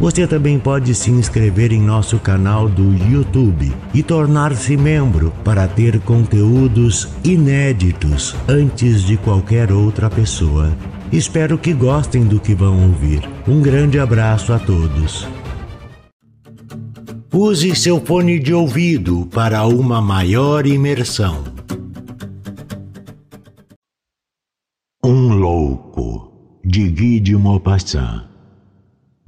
Você também pode se inscrever em nosso canal do YouTube e tornar-se membro para ter conteúdos inéditos antes de qualquer outra pessoa. Espero que gostem do que vão ouvir. Um grande abraço a todos. Use seu fone de ouvido para uma maior imersão. Um louco de Guy de Maupassant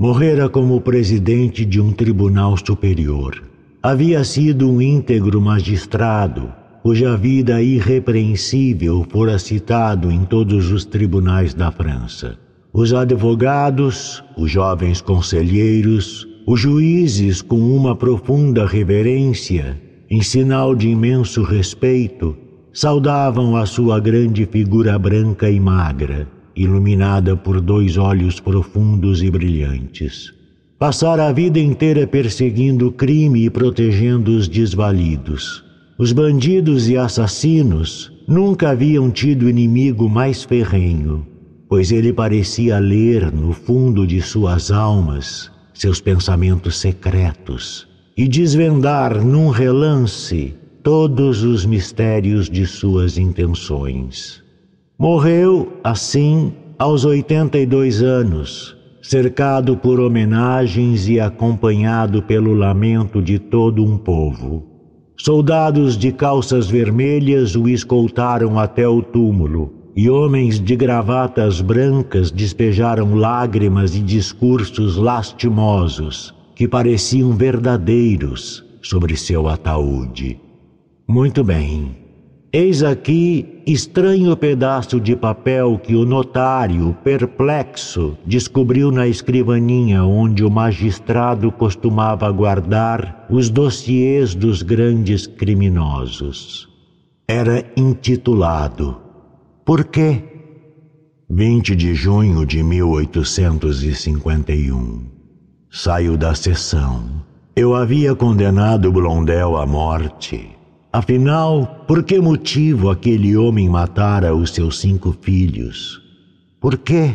Morrera como presidente de um tribunal superior. Havia sido um íntegro magistrado, cuja vida irrepreensível fora citado em todos os tribunais da França. Os advogados, os jovens conselheiros, os juízes, com uma profunda reverência, em sinal de imenso respeito, saudavam a sua grande figura branca e magra iluminada por dois olhos profundos e brilhantes. Passara a vida inteira perseguindo o crime e protegendo os desvalidos. Os bandidos e assassinos nunca haviam tido inimigo mais ferrenho, pois ele parecia ler no fundo de suas almas seus pensamentos secretos e desvendar num relance todos os mistérios de suas intenções. Morreu, assim, aos 82 anos, cercado por homenagens e acompanhado pelo lamento de todo um povo. Soldados de calças vermelhas o escoltaram até o túmulo, e homens de gravatas brancas despejaram lágrimas e discursos lastimosos que pareciam verdadeiros sobre seu ataúde. Muito bem. Eis aqui estranho pedaço de papel que o notário, perplexo, descobriu na escrivaninha onde o magistrado costumava guardar os dossiês dos grandes criminosos. Era intitulado Por quê? 20 de junho de 1851. Saio da sessão. Eu havia condenado Blondel à morte Afinal, por que motivo aquele homem matara os seus cinco filhos? Por quê?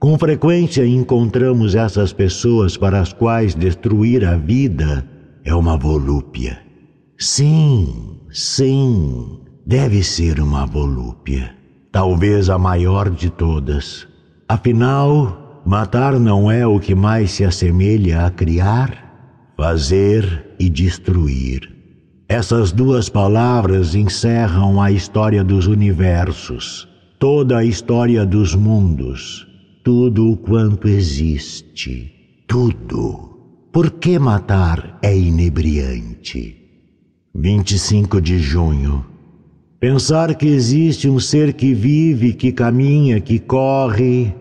Com frequência encontramos essas pessoas para as quais destruir a vida é uma volúpia. Sim, sim, deve ser uma volúpia. Talvez a maior de todas. Afinal, matar não é o que mais se assemelha a criar, fazer e destruir. Essas duas palavras encerram a história dos universos, toda a história dos mundos, tudo o quanto existe, tudo. Por que matar é inebriante? 25 de junho. Pensar que existe um ser que vive, que caminha, que corre.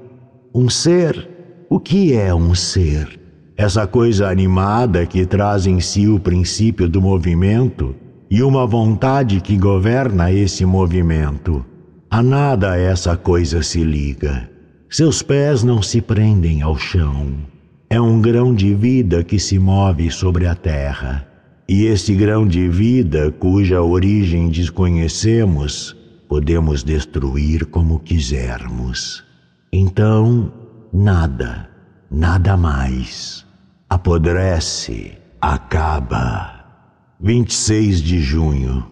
Um ser? O que é um ser? Essa coisa animada que traz em si o princípio do movimento e uma vontade que governa esse movimento. A nada essa coisa se liga. Seus pés não se prendem ao chão. É um grão de vida que se move sobre a terra. E esse grão de vida, cuja origem desconhecemos, podemos destruir como quisermos. Então, nada, nada mais apodrece, acaba. 26 de junho.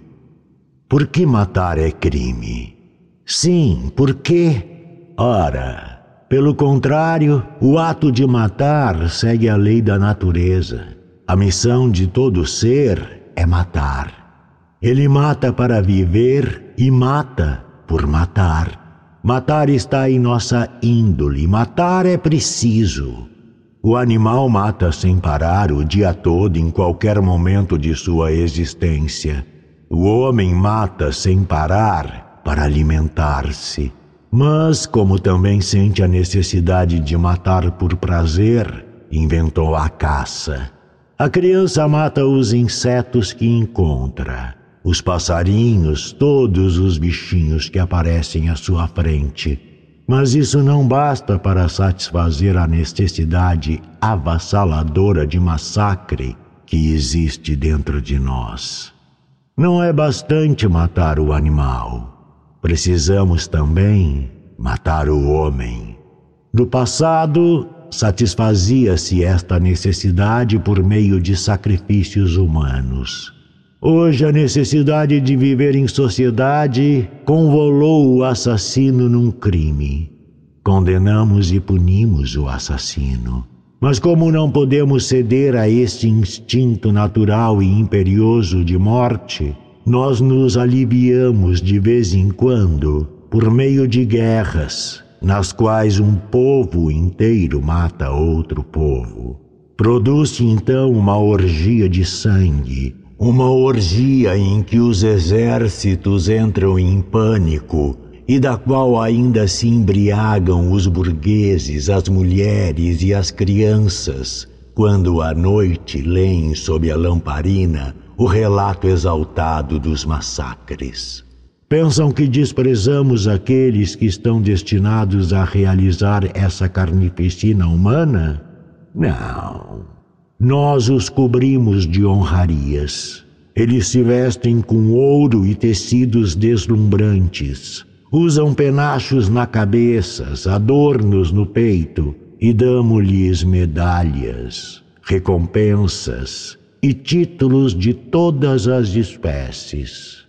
Por que matar é crime? Sim, por quê? Ora, pelo contrário, o ato de matar segue a lei da natureza. A missão de todo ser é matar. Ele mata para viver e mata por matar. Matar está em nossa índole, matar é preciso. O animal mata sem parar o dia todo em qualquer momento de sua existência. O homem mata sem parar para alimentar-se. Mas, como também sente a necessidade de matar por prazer, inventou a caça. A criança mata os insetos que encontra. os passarinhos, todos os bichinhos que aparecem à sua frente. Mas isso não basta para satisfazer a necessidade avassaladora de massacre que existe dentro de nós. Não é bastante matar o animal. Precisamos também matar o homem. No passado, satisfazia-se esta necessidade por meio de sacrifícios humanos. Hoje, a necessidade de viver em sociedade convolou o assassino num crime. Condenamos e punimos o assassino. Mas, como não podemos ceder a este instinto natural e imperioso de morte, nós nos aliviamos de vez em quando por meio de guerras, nas quais um povo inteiro mata outro povo. Produz-se então uma orgia de sangue uma orgia em que os exércitos entram em pânico e da qual ainda se embriagam os burgueses, as mulheres e as crianças, quando à noite leem sob a lamparina o relato exaltado dos massacres. Pensam que desprezamos aqueles que estão destinados a realizar essa carnificina humana? Não. Nós os cobrimos de honrarias. Eles se vestem com ouro e tecidos deslumbrantes. Usam penachos na cabeça, adornos no peito e damos-lhes medalhas, recompensas e títulos de todas as espécies.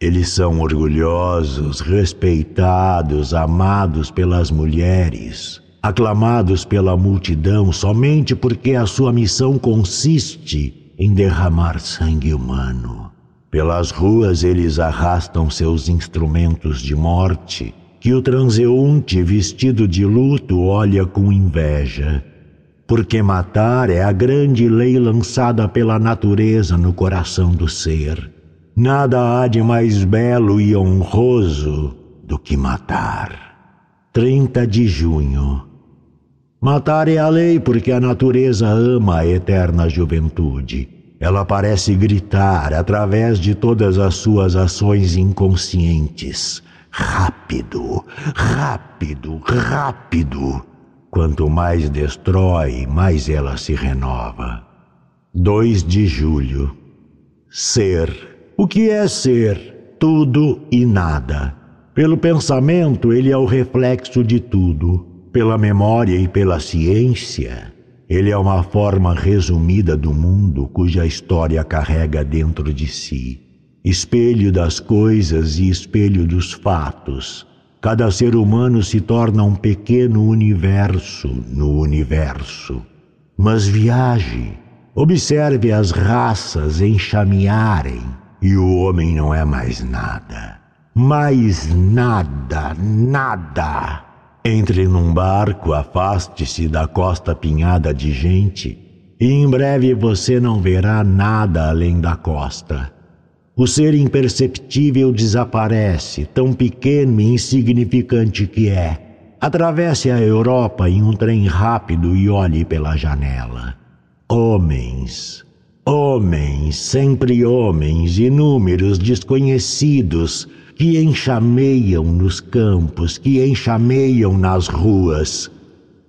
Eles são orgulhosos, respeitados, amados pelas mulheres aclamados pela multidão somente porque a sua missão consiste em derramar sangue humano. Pelas ruas eles arrastam seus instrumentos de morte, que o transeunte vestido de luto olha com inveja. Porque matar é a grande lei lançada pela natureza no coração do ser. Nada há de mais belo e honroso do que matar. 30 de junho Matar é a lei porque a natureza ama a eterna juventude. Ela parece gritar através de todas as suas ações inconscientes. Rápido, rápido, rápido. Quanto mais destrói, mais ela se renova. 2 de julho. Ser. O que é ser? Tudo e nada. Pelo pensamento, ele é o reflexo de tudo pela memória e pela ciência, ele é uma forma resumida do mundo cuja história carrega dentro de si. Espelho das coisas e espelho dos fatos, cada ser humano se torna um pequeno universo no universo. Mas viaje, observe as raças enxamearem e o homem não é mais nada. Mais nada, nada. Entre num barco, afaste-se da costa apinhada de gente, e em breve você não verá nada além da costa. O ser imperceptível desaparece, tão pequeno e insignificante que é. Atravesse a Europa em um trem rápido e olhe pela janela. Homens, homens, sempre homens, inúmeros, desconhecidos, que enxameiam nos campos, que enxameiam nas ruas.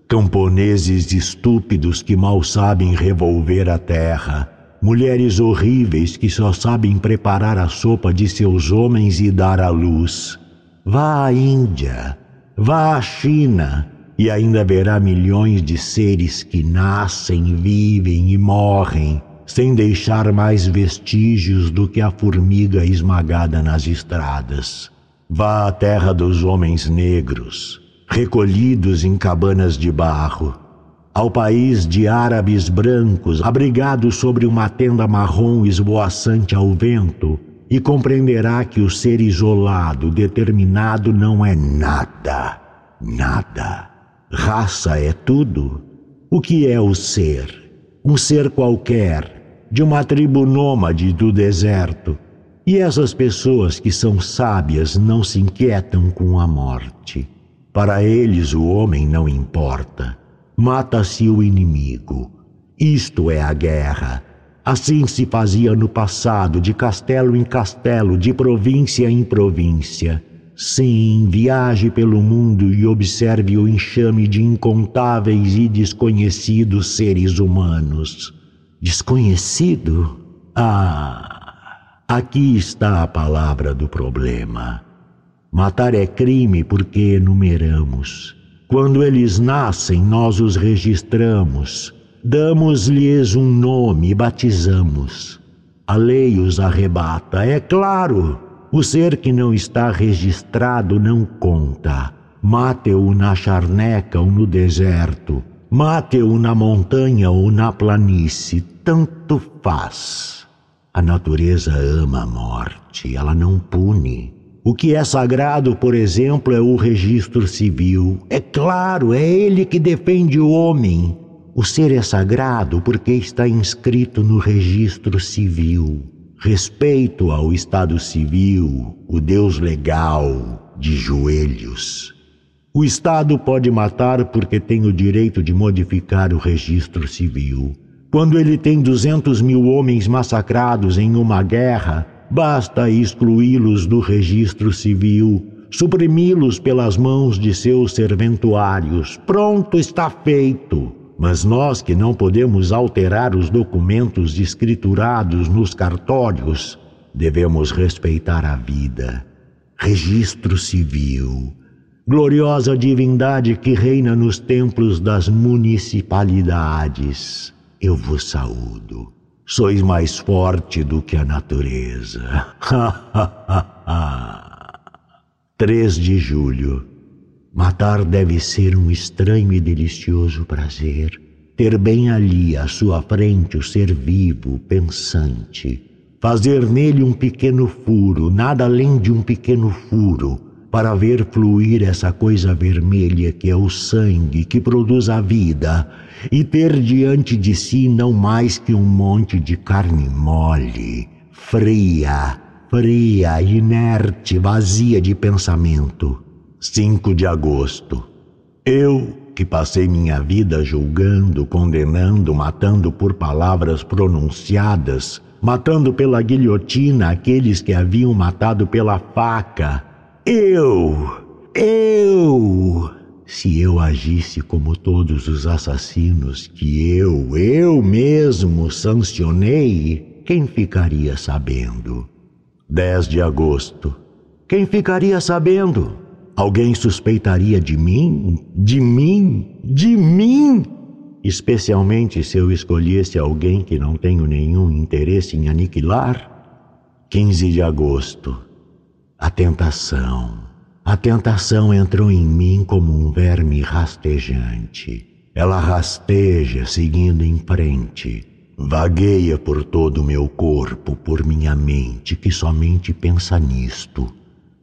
Camponeses estúpidos que mal sabem revolver a terra. Mulheres horríveis que só sabem preparar a sopa de seus homens e dar à luz. Vá à Índia, vá à China, e ainda verá milhões de seres que nascem, vivem e morrem sem deixar mais vestígios do que a formiga esmagada nas estradas. Vá à terra dos homens negros, recolhidos em cabanas de barro, ao país de árabes brancos, abrigados sobre uma tenda marrom esvoaçante ao vento, e compreenderá que o ser isolado, determinado, não é nada, nada. Raça é tudo. O que é o ser? Um ser qualquer, de uma tribo nômade do deserto. E essas pessoas que são sábias não se inquietam com a morte. Para eles o homem não importa. Mata-se o inimigo. Isto é a guerra. Assim se fazia no passado, de castelo em castelo, de província em província. Sim, viaje pelo mundo e observe o enxame de incontáveis e desconhecidos seres humanos. Desconhecido? Ah, aqui está a palavra do problema. Matar é crime porque enumeramos. Quando eles nascem, nós os registramos, damos-lhes um nome e batizamos. A lei os arrebata, é claro. O ser que não está registrado não conta. Mate-o na charneca ou no deserto. Mate-o na montanha ou na planície. Tanto faz. A natureza ama a morte, ela não pune. O que é sagrado, por exemplo, é o registro civil. É claro, é ele que defende o homem. O ser é sagrado porque está inscrito no registro civil. Respeito ao Estado civil, o Deus legal, de joelhos. O Estado pode matar porque tem o direito de modificar o registro civil. Quando ele tem 200 mil homens massacrados em uma guerra, Basta excluí-los do registro civil, suprimi-los pelas mãos de seus serventuários. Pronto está feito. Mas nós que não podemos alterar os documentos escriturados nos cartórios, devemos respeitar a vida. Registro civil. Gloriosa divindade que reina nos templos das municipalidades, eu vos saúdo sois mais forte do que a natureza. 3 de julho. Matar deve ser um estranho e delicioso prazer. Ter bem ali à sua frente o ser vivo, pensante. Fazer nele um pequeno furo, nada além de um pequeno furo, para ver fluir essa coisa vermelha que é o sangue que produz a vida e ter diante de si não mais que um monte de carne mole, fria, fria, inerte, vazia de pensamento. 5 de agosto. Eu, que passei minha vida julgando, condenando, matando por palavras pronunciadas, matando pela guilhotina aqueles que haviam matado pela faca. Eu, eu, se eu agisse como todos os assassinos que eu, eu mesmo sancionei, quem ficaria sabendo? 10 de agosto. Quem ficaria sabendo? Alguém suspeitaria de mim? De mim? De mim? Especialmente se eu escolhesse alguém que não tenho nenhum interesse em aniquilar? 15 de agosto. A tentação. A tentação entrou em mim como um verme rastejante. Ela rasteja seguindo em frente, vagueia por todo o meu corpo, por minha mente que somente pensa nisto: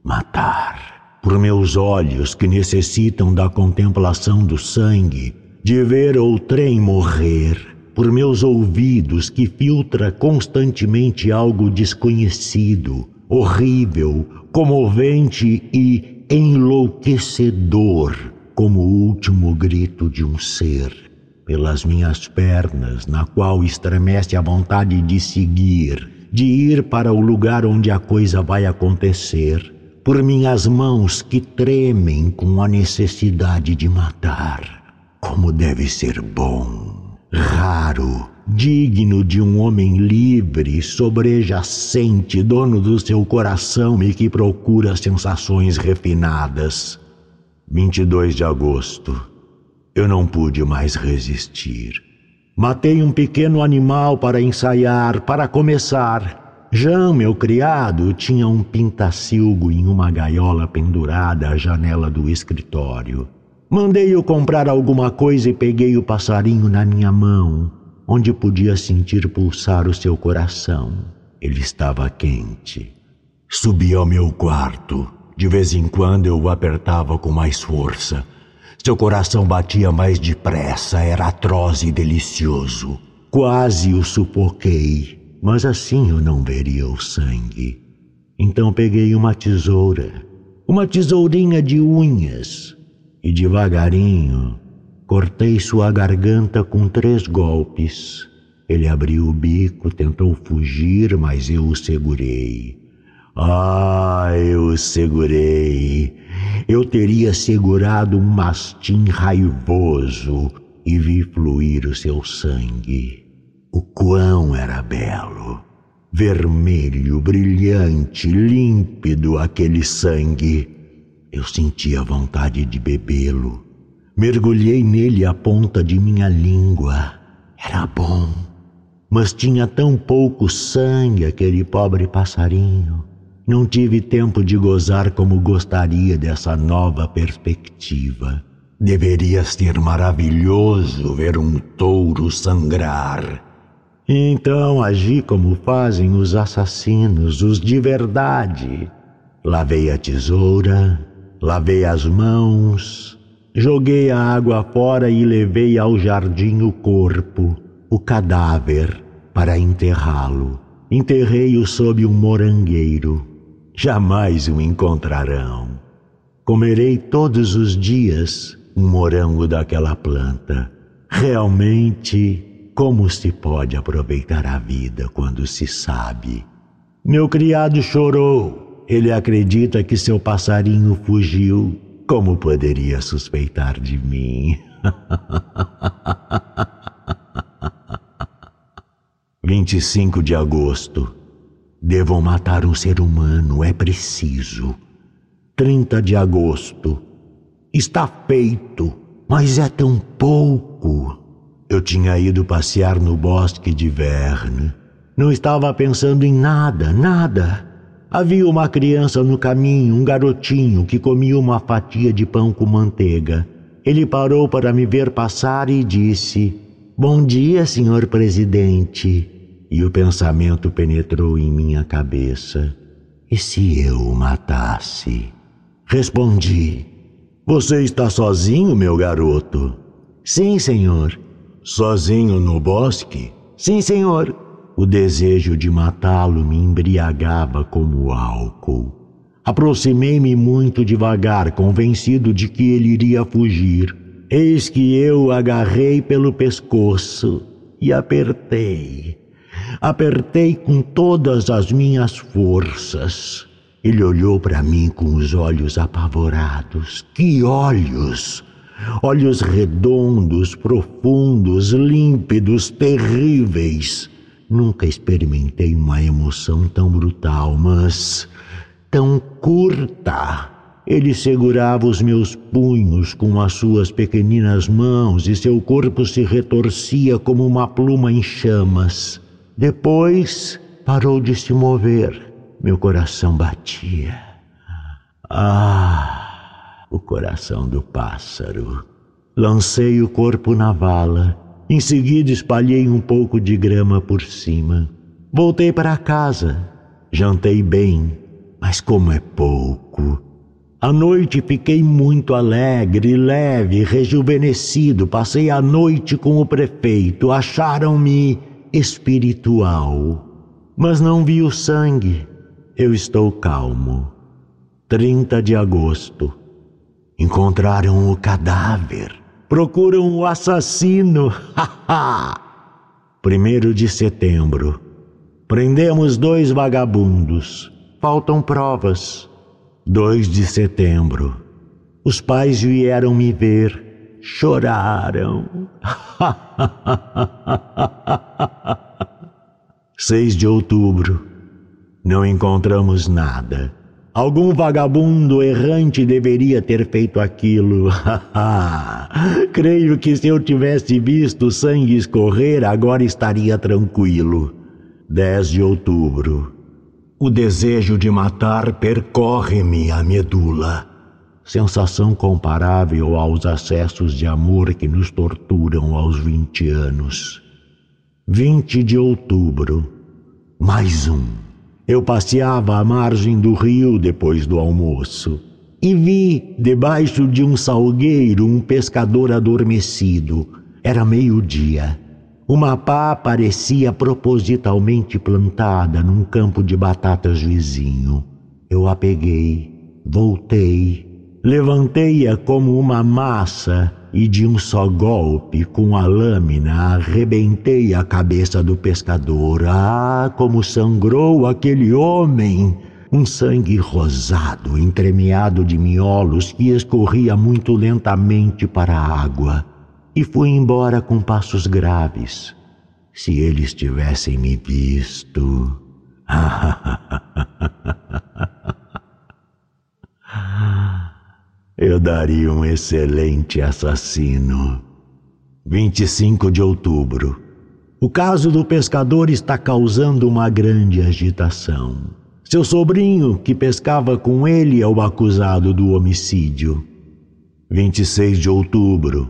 matar. Por meus olhos que necessitam da contemplação do sangue, de ver outrem morrer, por meus ouvidos que filtra constantemente algo desconhecido, horrível, comovente e enlouquecedor como o último grito de um ser, pelas minhas pernas, na qual estremece a vontade de seguir, de ir para o lugar onde a coisa vai acontecer, por minhas mãos que tremem com a necessidade de matar. Como deve ser bom, raro, digno de um homem livre, sobrejacente, dono do seu coração e que procura sensações refinadas. 22 de agosto. Eu não pude mais resistir. Matei um pequeno animal para ensaiar, para começar. Jean, meu criado, tinha um pintacilgo em uma gaiola pendurada à janela do escritório. Mandei-o comprar alguma coisa e peguei o passarinho na minha mão onde podia sentir pulsar o seu coração. Ele estava quente. Subi ao meu quarto. De vez em quando eu o apertava com mais força. Seu coração batia mais depressa, era atroz e delicioso. Quase o sufoquei, mas assim eu não veria o sangue. Então peguei uma tesoura, uma tesourinha de unhas, e devagarinho Cortei sua garganta com três golpes. Ele abriu o bico, tentou fugir, mas eu o segurei. Ah, eu o segurei. Eu teria segurado um mastim raivoso e vi fluir o seu sangue. O quão era belo! Vermelho, brilhante, límpido aquele sangue. Eu sentia vontade de bebê-lo. Mergulhei nele a ponta de minha língua. Era bom, mas tinha tão pouco sangue aquele pobre passarinho. Não tive tempo de gozar como gostaria dessa nova perspectiva. Deveria ser maravilhoso ver um touro sangrar então agi como fazem os assassinos, os de verdade. Lavei a tesoura, lavei as mãos, joguei a água fora e levei ao jardim o corpo, o cadáver, para enterrá-lo. Enterrei-o sob um morangueiro. Jamais o encontrarão. Comerei todos os dias um morango daquela planta. Realmente como se pode aproveitar a vida quando se sabe? Meu criado chorou. Ele acredita que seu passarinho fugiu. Como poderia suspeitar de mim? 25 de agosto. Devo matar um ser humano, é preciso. 30 de agosto. Está feito, mas é tão pouco. Eu tinha ido passear no bosque de Verne. Não estava pensando em nada, nada. Havia uma criança no caminho, um garotinho que comia uma fatia de pão com manteiga. Ele parou para me ver passar e disse: Bom dia, senhor presidente. E o pensamento penetrou em minha cabeça. E se eu o matasse? Respondi: Você está sozinho, meu garoto? Sim, senhor. Sozinho no bosque? Sim, senhor. O desejo de matá-lo me embriagava como álcool. Aproximei-me muito devagar, convencido de que ele iria fugir. Eis que eu agarrei pelo pescoço e apertei. Apertei com todas as minhas forças. Ele olhou para mim com os olhos apavorados. Que olhos! olhos redondos, profundos, límpidos, terríveis. Nunca experimentei uma emoção tão brutal, mas tão curta. Ele segurava os meus punhos com as suas pequeninas mãos e seu corpo se retorcia como uma pluma em chamas. Depois parou de se mover. Meu coração batia. Ah! o coração do pássaro. Lancei o corpo na vala. Em seguida, espalhei um pouco de grama por cima. Voltei para casa. Jantei bem, mas como é pouco. À noite fiquei muito alegre, leve, rejuvenescido. Passei a noite com o prefeito. Acharam-me espiritual. Mas não vi o sangue. Eu estou calmo. 30 de agosto Encontraram o cadáver. Procuram o assassino. Primeiro de setembro. Prendemos dois vagabundos. Faltam provas. 2 de setembro. Os pais vieram me ver. Choraram. 6 de outubro. Não encontramos nada. Algum vagabundo errante deveria ter feito aquilo. Creio que se eu tivesse visto sangue escorrer, agora estaria tranquilo. 10 de outubro. O desejo de matar percorre-me a medula. Sensação comparável aos acessos de amor que nos torturam aos 20 anos. 20 de outubro. Mais um. Eu passeava à margem do rio depois do almoço e vi, debaixo de um salgueiro, um pescador adormecido. Era meio-dia. Uma pá parecia propositalmente plantada num campo de batatas vizinho. Eu a peguei, voltei, levantei-a como uma massa e de um só golpe com a lâmina arrebentei a cabeça do pescador. Ah, como sangrou aquele homem! Um sangue rosado, entremeado de miolos que escorria muito lentamente para a água. E fui embora com passos graves. Se eles tivessem me visto. Eu daria um excelente assassino. 25 de outubro. O caso do pescador está causando uma grande agitação. Seu sobrinho, que pescava com ele, é o acusado do homicídio. 26 de outubro.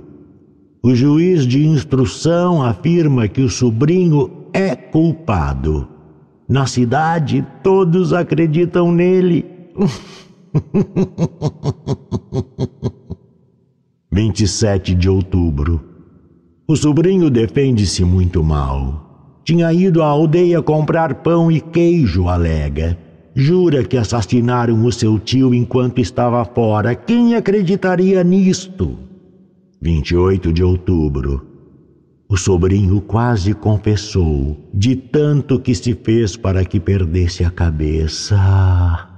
O juiz de instrução afirma que o sobrinho é culpado. Na cidade, todos acreditam nele. 27 de outubro. O sobrinho defende-se muito mal. Tinha ido à aldeia comprar pão e queijo, alega. Jura que assassinaram o seu tio enquanto estava fora. Quem acreditaria nisto? 28 de outubro. O sobrinho quase confessou, de tanto que se fez para que perdesse a cabeça.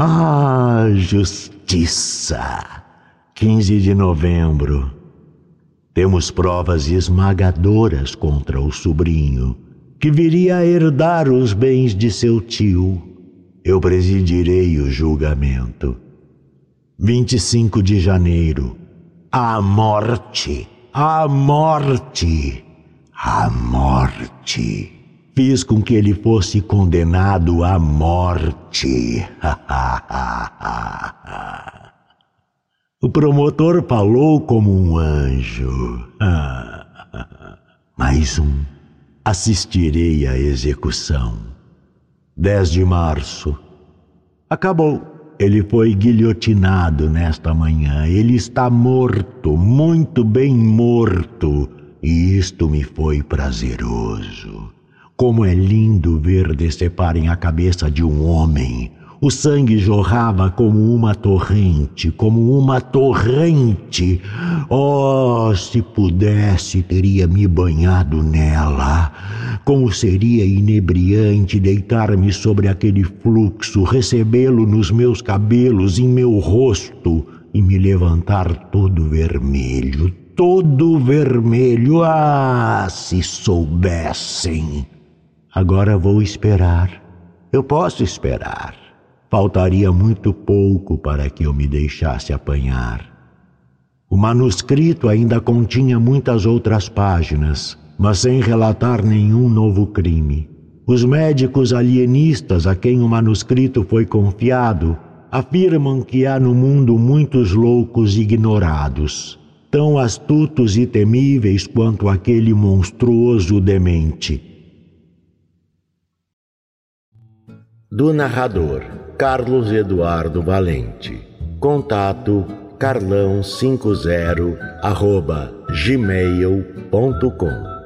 ah, justiça! 15 de novembro. Temos provas esmagadoras contra o sobrinho, que viria a herdar os bens de seu tio. Eu presidirei o julgamento. 25 de janeiro a morte, a morte, a morte. Fiz com que ele fosse condenado à morte. o promotor falou como um anjo. Mais um. Assistirei à execução. 10 de março. Acabou. Ele foi guilhotinado nesta manhã. Ele está morto, muito bem morto. E isto me foi prazeroso. Como é lindo ver deceparem a cabeça de um homem o sangue jorrava como uma torrente, como uma torrente. Oh, se pudesse, teria me banhado nela. Como seria inebriante deitar-me sobre aquele fluxo, recebê-lo nos meus cabelos, em meu rosto e me levantar todo vermelho, todo vermelho. Ah, se soubessem! Agora vou esperar. Eu posso esperar. Faltaria muito pouco para que eu me deixasse apanhar. O manuscrito ainda continha muitas outras páginas, mas sem relatar nenhum novo crime. Os médicos alienistas a quem o manuscrito foi confiado afirmam que há no mundo muitos loucos ignorados, tão astutos e temíveis quanto aquele monstruoso demente. Do narrador Carlos Eduardo Valente. Contato carlão50 arroba gmail.com